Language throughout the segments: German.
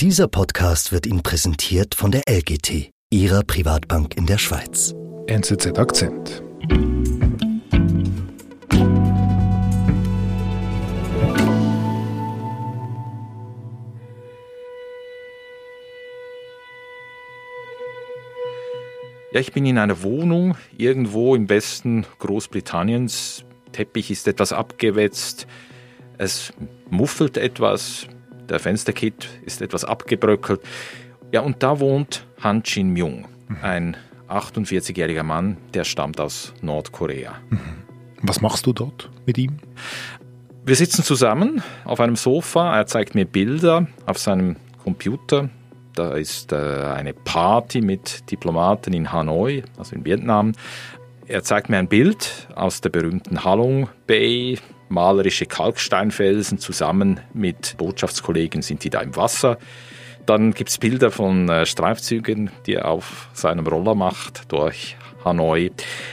Dieser Podcast wird Ihnen präsentiert von der LGT, Ihrer Privatbank in der Schweiz. NZZ Akzent. Ja, ich bin in einer Wohnung irgendwo im Westen Großbritanniens. Teppich ist etwas abgewetzt. Es muffelt etwas. Der Fensterkit ist etwas abgebröckelt. Ja, und da wohnt Han Jin Myung, ein 48-jähriger Mann, der stammt aus Nordkorea. Was machst du dort mit ihm? Wir sitzen zusammen auf einem Sofa. Er zeigt mir Bilder auf seinem Computer. Da ist äh, eine Party mit Diplomaten in Hanoi, also in Vietnam. Er zeigt mir ein Bild aus der berühmten Halong Bay. Malerische Kalksteinfelsen zusammen mit Botschaftskollegen sind die da im Wasser. Dann gibt es Bilder von äh, Streifzügen, die er auf seinem Roller macht durch Hanoi.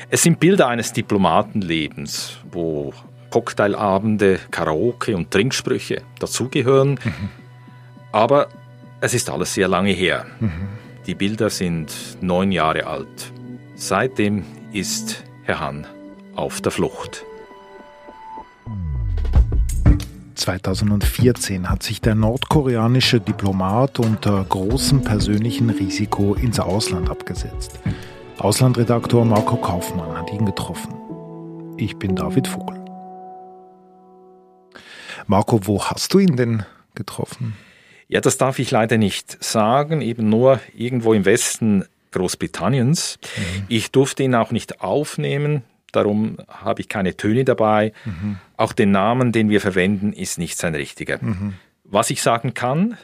Es sind Bilder eines Diplomatenlebens, wo Cocktailabende, Karaoke und Trinksprüche dazugehören. Aber es ist alles sehr lange her. Die Bilder sind neun Jahre alt. Seitdem ist Herr Hahn auf der Flucht. 2014 hat sich der nordkoreanische Diplomat unter großem persönlichen Risiko ins Ausland abgesetzt. Auslandredaktor Marco Kaufmann hat ihn getroffen. Ich bin David Vogel. Marco, wo hast du ihn denn getroffen? Ja, das darf ich leider nicht sagen, eben nur irgendwo im Westen Großbritanniens. Ich durfte ihn auch nicht aufnehmen, darum habe ich keine Töne dabei. Auch den Namen, den wir verwenden, ist nicht sein richtiger. Was ich sagen kann,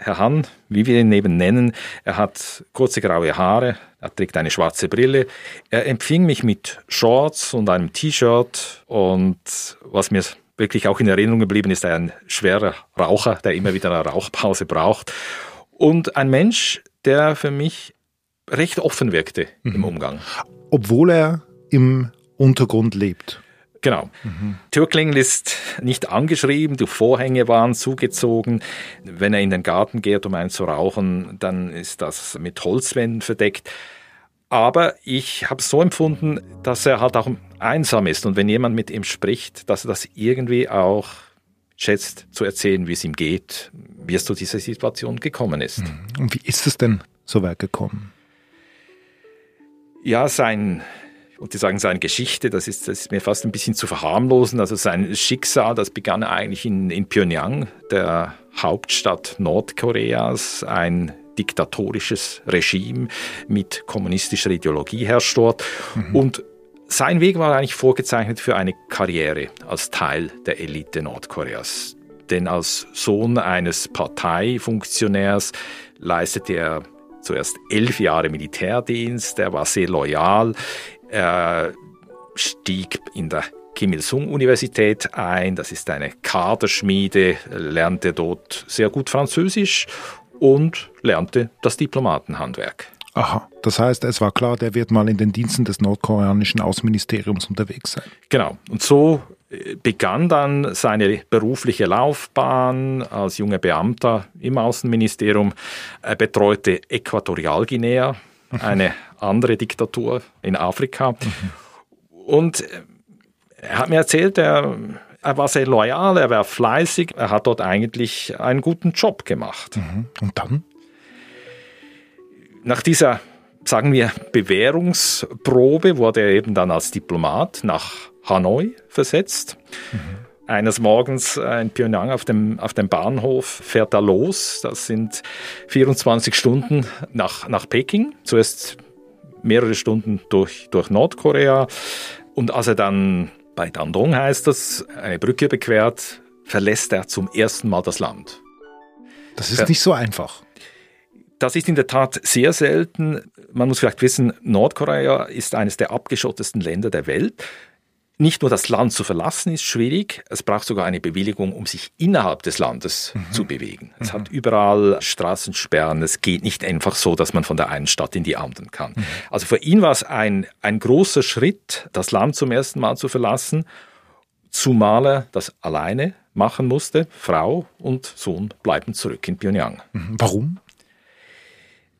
Herr Hahn, wie wir ihn eben nennen, er hat kurze graue Haare, er trägt eine schwarze Brille. Er empfing mich mit Shorts und einem T-Shirt und was mir wirklich auch in Erinnerung geblieben ist, ein schwerer Raucher, der immer wieder eine Rauchpause braucht. Und ein Mensch, der für mich recht offen wirkte im Umgang. Obwohl er im Untergrund lebt. Genau. Türklingel ist nicht angeschrieben, die Vorhänge waren zugezogen. Wenn er in den Garten geht, um einen zu rauchen, dann ist das mit Holzwänden verdeckt. Aber ich habe es so empfunden, dass er halt auch einsam ist und wenn jemand mit ihm spricht, dass er das irgendwie auch schätzt zu erzählen, wie es ihm geht, wie es zu dieser Situation gekommen ist. Und wie ist es denn so weit gekommen? Ja, sein, ich wollte sagen, seine Geschichte, das ist, das ist mir fast ein bisschen zu verharmlosen. Also sein Schicksal, das begann eigentlich in, in Pyongyang, der Hauptstadt Nordkoreas, ein diktatorisches Regime mit kommunistischer Ideologie herrscht dort. Und sein Weg war eigentlich vorgezeichnet für eine Karriere als Teil der Elite Nordkoreas. Denn als Sohn eines Parteifunktionärs leistete er zuerst elf Jahre Militärdienst, er war sehr loyal, er stieg in der Kim Il-sung-Universität ein, das ist eine Kaderschmiede, lernte dort sehr gut Französisch und lernte das Diplomatenhandwerk. Aha, das heißt, es war klar, der wird mal in den Diensten des nordkoreanischen Außenministeriums unterwegs sein. Genau. Und so äh, begann dann seine berufliche Laufbahn als junger Beamter im Außenministerium. Er betreute Äquatorialguinea, eine andere Diktatur in Afrika. Und äh, er hat mir erzählt, er, er war sehr loyal, er war fleißig, er hat dort eigentlich einen guten Job gemacht. Und dann? Nach dieser, sagen wir, Bewährungsprobe wurde er eben dann als Diplomat nach Hanoi versetzt. Eines Morgens äh, in Pyongyang auf dem, auf dem Bahnhof fährt er los. Das sind 24 Stunden nach, nach Peking. Zuerst mehrere Stunden durch, durch Nordkorea. Und als er dann bei Dandong heißt das, eine Brücke überquert, verlässt er zum ersten Mal das Land. Das ist nicht so einfach. Das ist in der Tat sehr selten. Man muss vielleicht wissen, Nordkorea ist eines der abgeschottesten Länder der Welt. Nicht nur das Land zu verlassen ist schwierig, es braucht sogar eine Bewilligung, um sich innerhalb des Landes zu bewegen. Es hat überall Straßensperren, es geht nicht einfach so, dass man von der einen Stadt in die anderen kann. Also für ihn war es ein, ein großer Schritt, das Land zum ersten Mal zu verlassen, zumal er das alleine machen musste. Frau und Sohn bleiben zurück in Pyongyang. Mhm. Warum?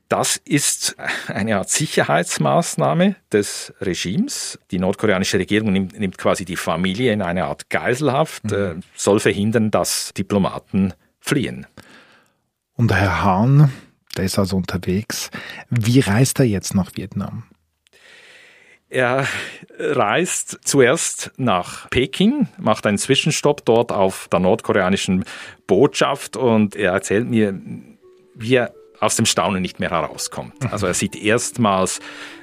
Das ist eine Art Sicherheitsmaßnahme des Regimes. Die nordkoreanische Regierung nimmt, nimmt quasi die Familie in eine Art Geiselhaft, mhm. äh, soll verhindern, dass Diplomaten fliehen. Und Herr Hahn, der ist also unterwegs. Wie reist er jetzt nach Vietnam? Er reist zuerst nach Peking, macht einen Zwischenstopp dort auf der nordkoreanischen Botschaft und er erzählt mir, wie er aus dem Staunen nicht mehr herauskommt. Also er sieht erstmals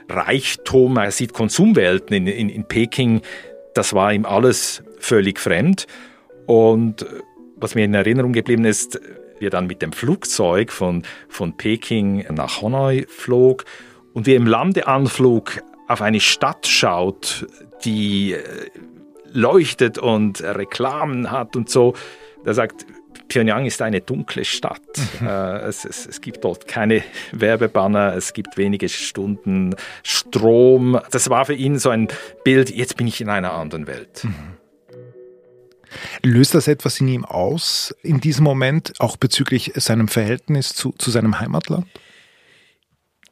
Reichtum, er sieht Konsumwelten in, in, in Peking. Das war ihm alles völlig fremd. Und was mir in Erinnerung geblieben ist, wie er dann mit dem Flugzeug von, von Peking nach Hanoi flog und wie er im Landeanflug auf eine Stadt schaut, die äh, leuchtet und Reklamen hat und so. Er sagt, Pyongyang ist eine dunkle Stadt. Mhm. Äh, es, es, es, gibt dort keine Werbebanner, es gibt wenige Stunden Strom. Das war für ihn so ein Bild, jetzt bin ich in einer anderen Welt. Mhm. Löst das etwas in ihm aus in diesem Moment, auch bezüglich seinem Verhältnis zu, zu seinem Heimatland?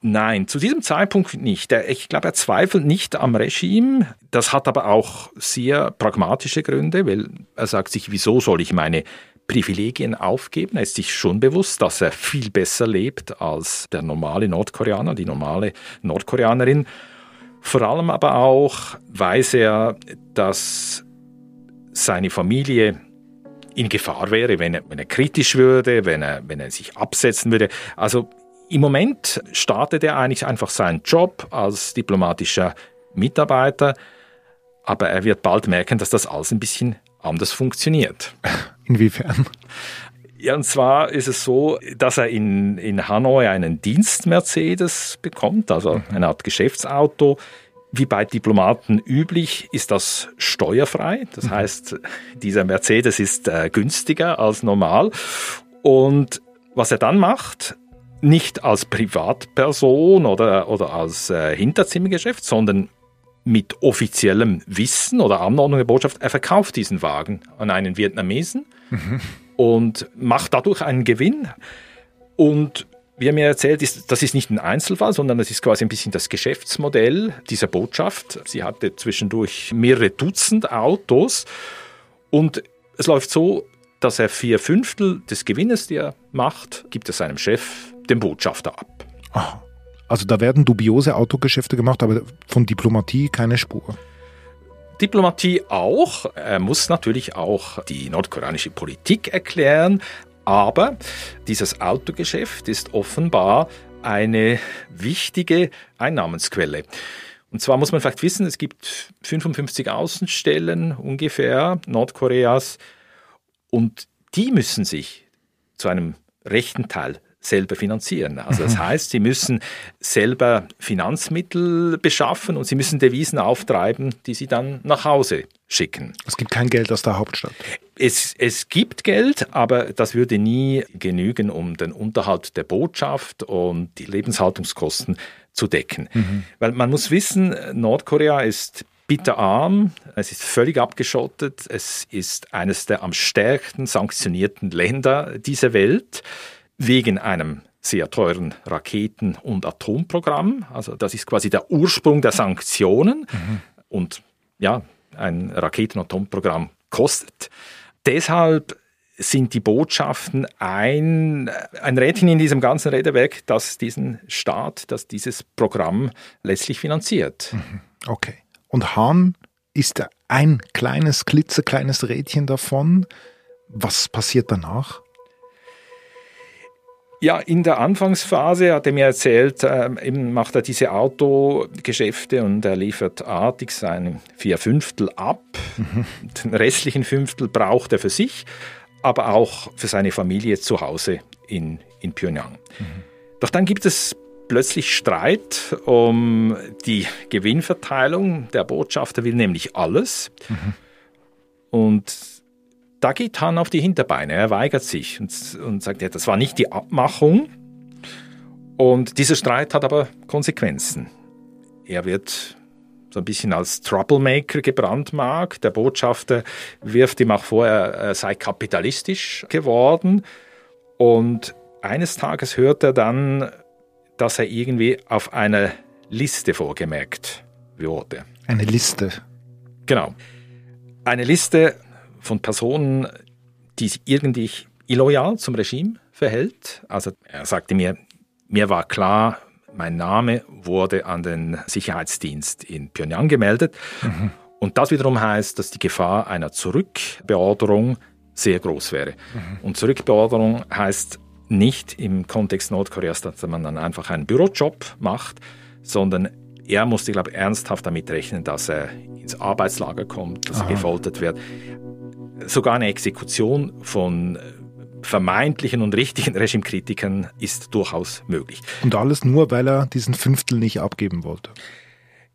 Nein, zu diesem Zeitpunkt nicht. Ich glaube, er zweifelt nicht am Regime. Das hat aber auch sehr pragmatische Gründe, weil er sagt sich, wieso soll ich meine Privilegien aufgeben. Er ist sich schon bewusst, dass er viel besser lebt als der normale Nordkoreaner, die normale Nordkoreanerin. Vor allem aber auch weiß er, dass seine Familie in Gefahr wäre, wenn er, wenn er kritisch würde, wenn er, wenn er sich absetzen würde. Also im Moment startet er eigentlich einfach seinen Job als diplomatischer Mitarbeiter, aber er wird bald merken, dass das alles ein bisschen anders funktioniert. Inwiefern? Ja, und zwar ist es so, dass er in, in Hanoi einen Dienst-Mercedes bekommt, also mhm. eine Art Geschäftsauto. Wie bei Diplomaten üblich ist das steuerfrei. Das mhm. heißt, dieser Mercedes ist äh, günstiger als normal. Und was er dann macht, nicht als Privatperson oder, oder als äh, Hinterzimmergeschäft, sondern mit offiziellem Wissen oder Anordnung der Botschaft, er verkauft diesen Wagen an einen Vietnamesen mhm. und macht dadurch einen Gewinn. Und wie er mir erzählt, ist, das ist nicht ein Einzelfall, sondern das ist quasi ein bisschen das Geschäftsmodell dieser Botschaft. Sie hatte zwischendurch mehrere Dutzend Autos und es läuft so, dass er vier Fünftel des Gewinnes, die er macht, gibt er seinem Chef, dem Botschafter ab. Aha. Also da werden dubiose Autogeschäfte gemacht, aber von Diplomatie keine Spur. Diplomatie auch. Er muss natürlich auch die nordkoreanische Politik erklären, aber dieses Autogeschäft ist offenbar eine wichtige Einnahmensquelle. Und zwar muss man vielleicht wissen, es gibt 55 Außenstellen ungefähr Nordkoreas und die müssen sich zu einem rechten Teil selber finanzieren. Also das mhm. heißt, sie müssen selber Finanzmittel beschaffen und sie müssen Devisen auftreiben, die sie dann nach Hause schicken. Es gibt kein Geld aus der Hauptstadt. Es, es gibt Geld, aber das würde nie genügen, um den Unterhalt der Botschaft und die Lebenshaltungskosten zu decken. Mhm. Weil man muss wissen, Nordkorea ist bitterarm, es ist völlig abgeschottet, es ist eines der am stärksten sanktionierten Länder dieser Welt wegen einem sehr teuren Raketen- und Atomprogramm. Also das ist quasi der Ursprung der Sanktionen. Mhm. Und ja, ein Raketen- und Atomprogramm kostet. Deshalb sind die Botschaften ein, ein Rädchen in diesem ganzen Räderwerk, das diesen Staat, das dieses Programm letztlich finanziert. Mhm. Okay. Und Hahn ist ein kleines, klitzekleines Rädchen davon. Was passiert danach? Ja, in der Anfangsphase hat er mir erzählt, äh, eben macht er diese Autogeschäfte und er liefert artig seine vier Fünftel ab. Mhm. Den restlichen Fünftel braucht er für sich, aber auch für seine Familie zu Hause in, in Pyongyang. Mhm. Doch dann gibt es plötzlich Streit um die Gewinnverteilung. Der Botschafter will nämlich alles. Mhm. Und da geht Han auf die Hinterbeine, er weigert sich und, und sagt, ja, das war nicht die Abmachung. Und dieser Streit hat aber Konsequenzen. Er wird so ein bisschen als Troublemaker gebrandmarkt. Der Botschafter wirft ihm auch vor, er sei kapitalistisch geworden. Und eines Tages hört er dann, dass er irgendwie auf einer Liste vorgemerkt wurde. Eine Liste. Genau. Eine Liste von Personen, die sich irgendwie illoyal zum Regime verhält. Also er sagte mir, mir war klar, mein Name wurde an den Sicherheitsdienst in Pyongyang gemeldet. Mhm. Und das wiederum heißt, dass die Gefahr einer Zurückbeorderung sehr groß wäre. Mhm. Und Zurückbeorderung heißt nicht im Kontext Nordkoreas, dass man dann einfach einen Bürojob macht, sondern er musste, glaube ich, ernsthaft damit rechnen, dass er ins Arbeitslager kommt, dass Aha. er gefoltert wird. Sogar eine Exekution von vermeintlichen und richtigen Regimekritikern ist durchaus möglich. Und alles nur, weil er diesen Fünftel nicht abgeben wollte.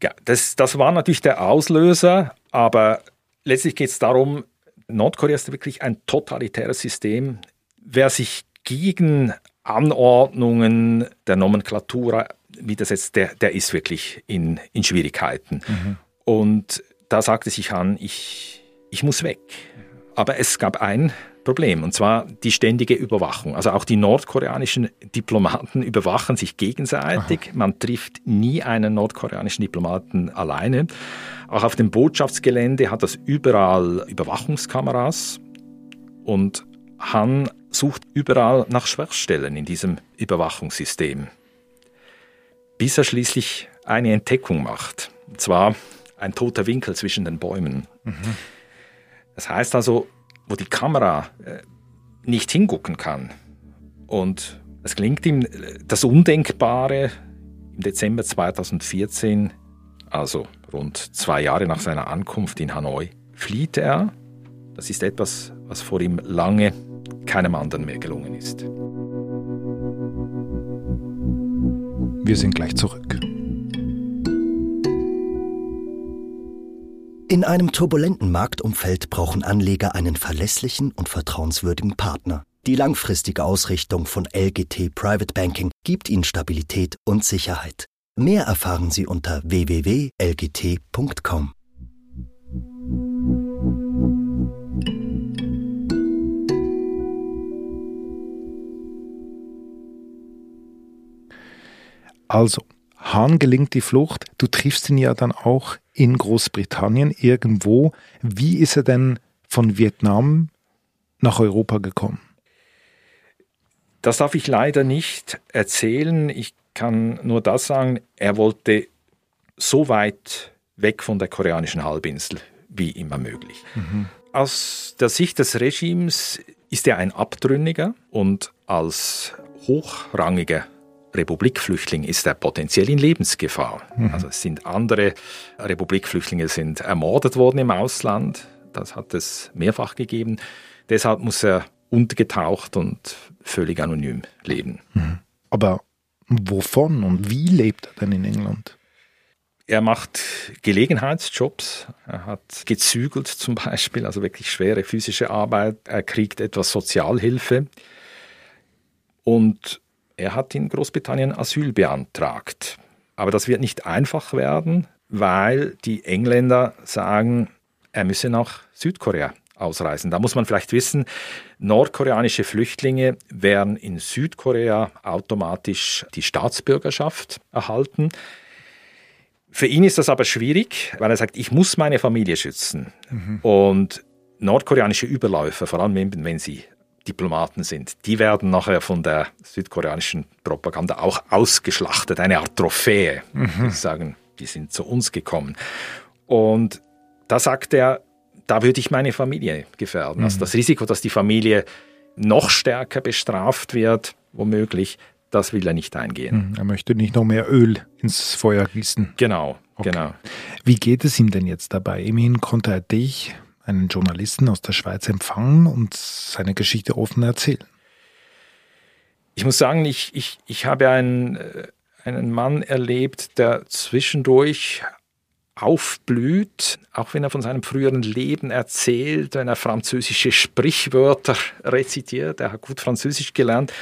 Ja, das, das war natürlich der Auslöser, aber letztlich geht es darum, Nordkorea ist wirklich ein totalitäres System. Wer sich gegen Anordnungen der Nomenklatura widersetzt, der, der ist wirklich in, in Schwierigkeiten. Mhm. Und da sagte sich Han, ich, ich muss weg. Aber es gab ein Problem, und zwar die ständige Überwachung. Also auch die nordkoreanischen Diplomaten überwachen sich gegenseitig. Aha. Man trifft nie einen nordkoreanischen Diplomaten alleine. Auch auf dem Botschaftsgelände hat es überall Überwachungskameras und Han sucht überall nach Schwachstellen in diesem Überwachungssystem, bis er schließlich eine Entdeckung macht. Und zwar ein toter Winkel zwischen den Bäumen. Mhm. Das heißt also, wo die Kamera äh, nicht hingucken kann. Und es gelingt ihm äh, das Undenkbare im Dezember 2014, also rund zwei Jahre nach seiner Ankunft in Hanoi, flieht er. Das ist etwas, was vor ihm lange keinem anderen mehr gelungen ist. Wir sind gleich zurück. In einem turbulenten Marktumfeld brauchen Anleger einen verlässlichen und vertrauenswürdigen Partner. Die langfristige Ausrichtung von LGT Private Banking gibt Ihnen Stabilität und Sicherheit. Mehr erfahren Sie unter www.lgt.com. Also, Hahn gelingt die Flucht. Du triffst ihn ja dann auch in Großbritannien irgendwo. Wie ist er denn von Vietnam nach Europa gekommen? Das darf ich leider nicht erzählen. Ich kann nur das sagen, er wollte so weit weg von der koreanischen Halbinsel wie immer möglich. Mhm. Aus der Sicht des Regimes ist er ein Abtrünniger und als hochrangiger Republikflüchtling ist er potenziell in Lebensgefahr. Mhm. Also es sind andere Republikflüchtlinge sind ermordet worden im Ausland. Das hat es mehrfach gegeben. Deshalb muss er untergetaucht und völlig anonym leben. Mhm. Aber wovon und wie lebt er denn in England? Er macht Gelegenheitsjobs. Er hat gezügelt zum Beispiel, also wirklich schwere physische Arbeit. Er kriegt etwas Sozialhilfe. Und er hat in Großbritannien Asyl beantragt. Aber das wird nicht einfach werden, weil die Engländer sagen, er müsse nach Südkorea ausreisen. Da muss man vielleicht wissen, nordkoreanische Flüchtlinge werden in Südkorea automatisch die Staatsbürgerschaft erhalten. Für ihn ist das aber schwierig, weil er sagt, ich muss meine Familie schützen. Mhm. Und nordkoreanische Überläufer, vor allem wenn sie Diplomaten sind, die werden nachher von der südkoreanischen Propaganda auch ausgeschlachtet, eine Art Trophäe. Mhm. Die sagen, die sind zu uns gekommen. Und da sagt er, da würde ich meine Familie gefährden. Also mhm. Also das Risiko, dass die Familie noch stärker bestraft wird, womöglich, das will er nicht eingehen. Mhm. Er möchte nicht noch mehr Öl ins Feuer gießen. Genau, okay. genau. Wie geht es ihm denn jetzt dabei? Immerhin konnte er dich einen Journalisten aus der Schweiz empfangen und seine Geschichte offen erzählen. Ich muss sagen, ich, ich, ich habe einen, äh, einen Mann erlebt, der zwischendurch aufblüht, auch wenn er von seinem früheren Leben erzählt, wenn er französische Sprichwörter rezitiert, er hat gut Französisch gelernt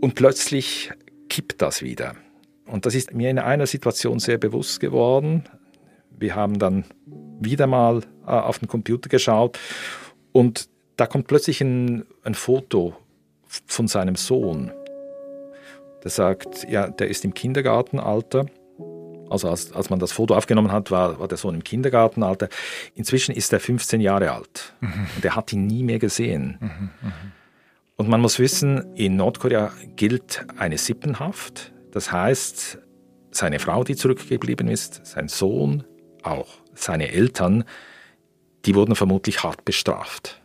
und plötzlich kippt das wieder. Und das ist mir in einer Situation sehr bewusst geworden, Wir haben dann wieder mal äh, auf den Computer geschaut und da kommt plötzlich ein, ein Foto von seinem Sohn. Der sagt, ja, der ist im Kindergartenalter. Also als, als man das Foto aufgenommen hat, war, war der Sohn im Kindergartenalter. Inzwischen ist er 15 Jahre alt mhm. und er hat ihn nie mehr gesehen. Mhm, mh. Und man muss wissen, in Nordkorea gilt eine Sippenhaft. Das heißt, seine Frau, die zurückgeblieben ist, sein Sohn, auch seine Eltern, die wurden vermutlich hart bestraft.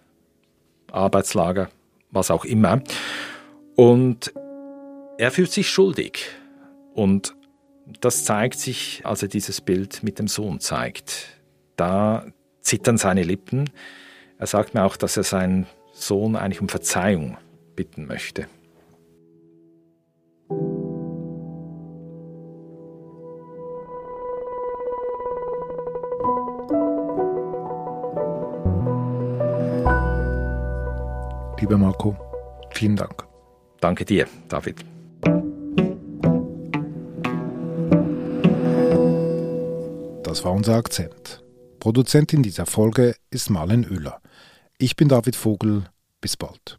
Arbeitslager, was auch immer. Und er fühlt sich schuldig. Und das zeigt sich, als er dieses Bild mit dem Sohn zeigt. Da zittern seine Lippen. Er sagt mir auch, dass er seinen Sohn eigentlich um Verzeihung bitten möchte. Lieber Marco, vielen Dank. Danke dir, David. Das war unser Akzent. Produzentin dieser Folge ist Marlen Oehler. Ich bin David Vogel. Bis bald.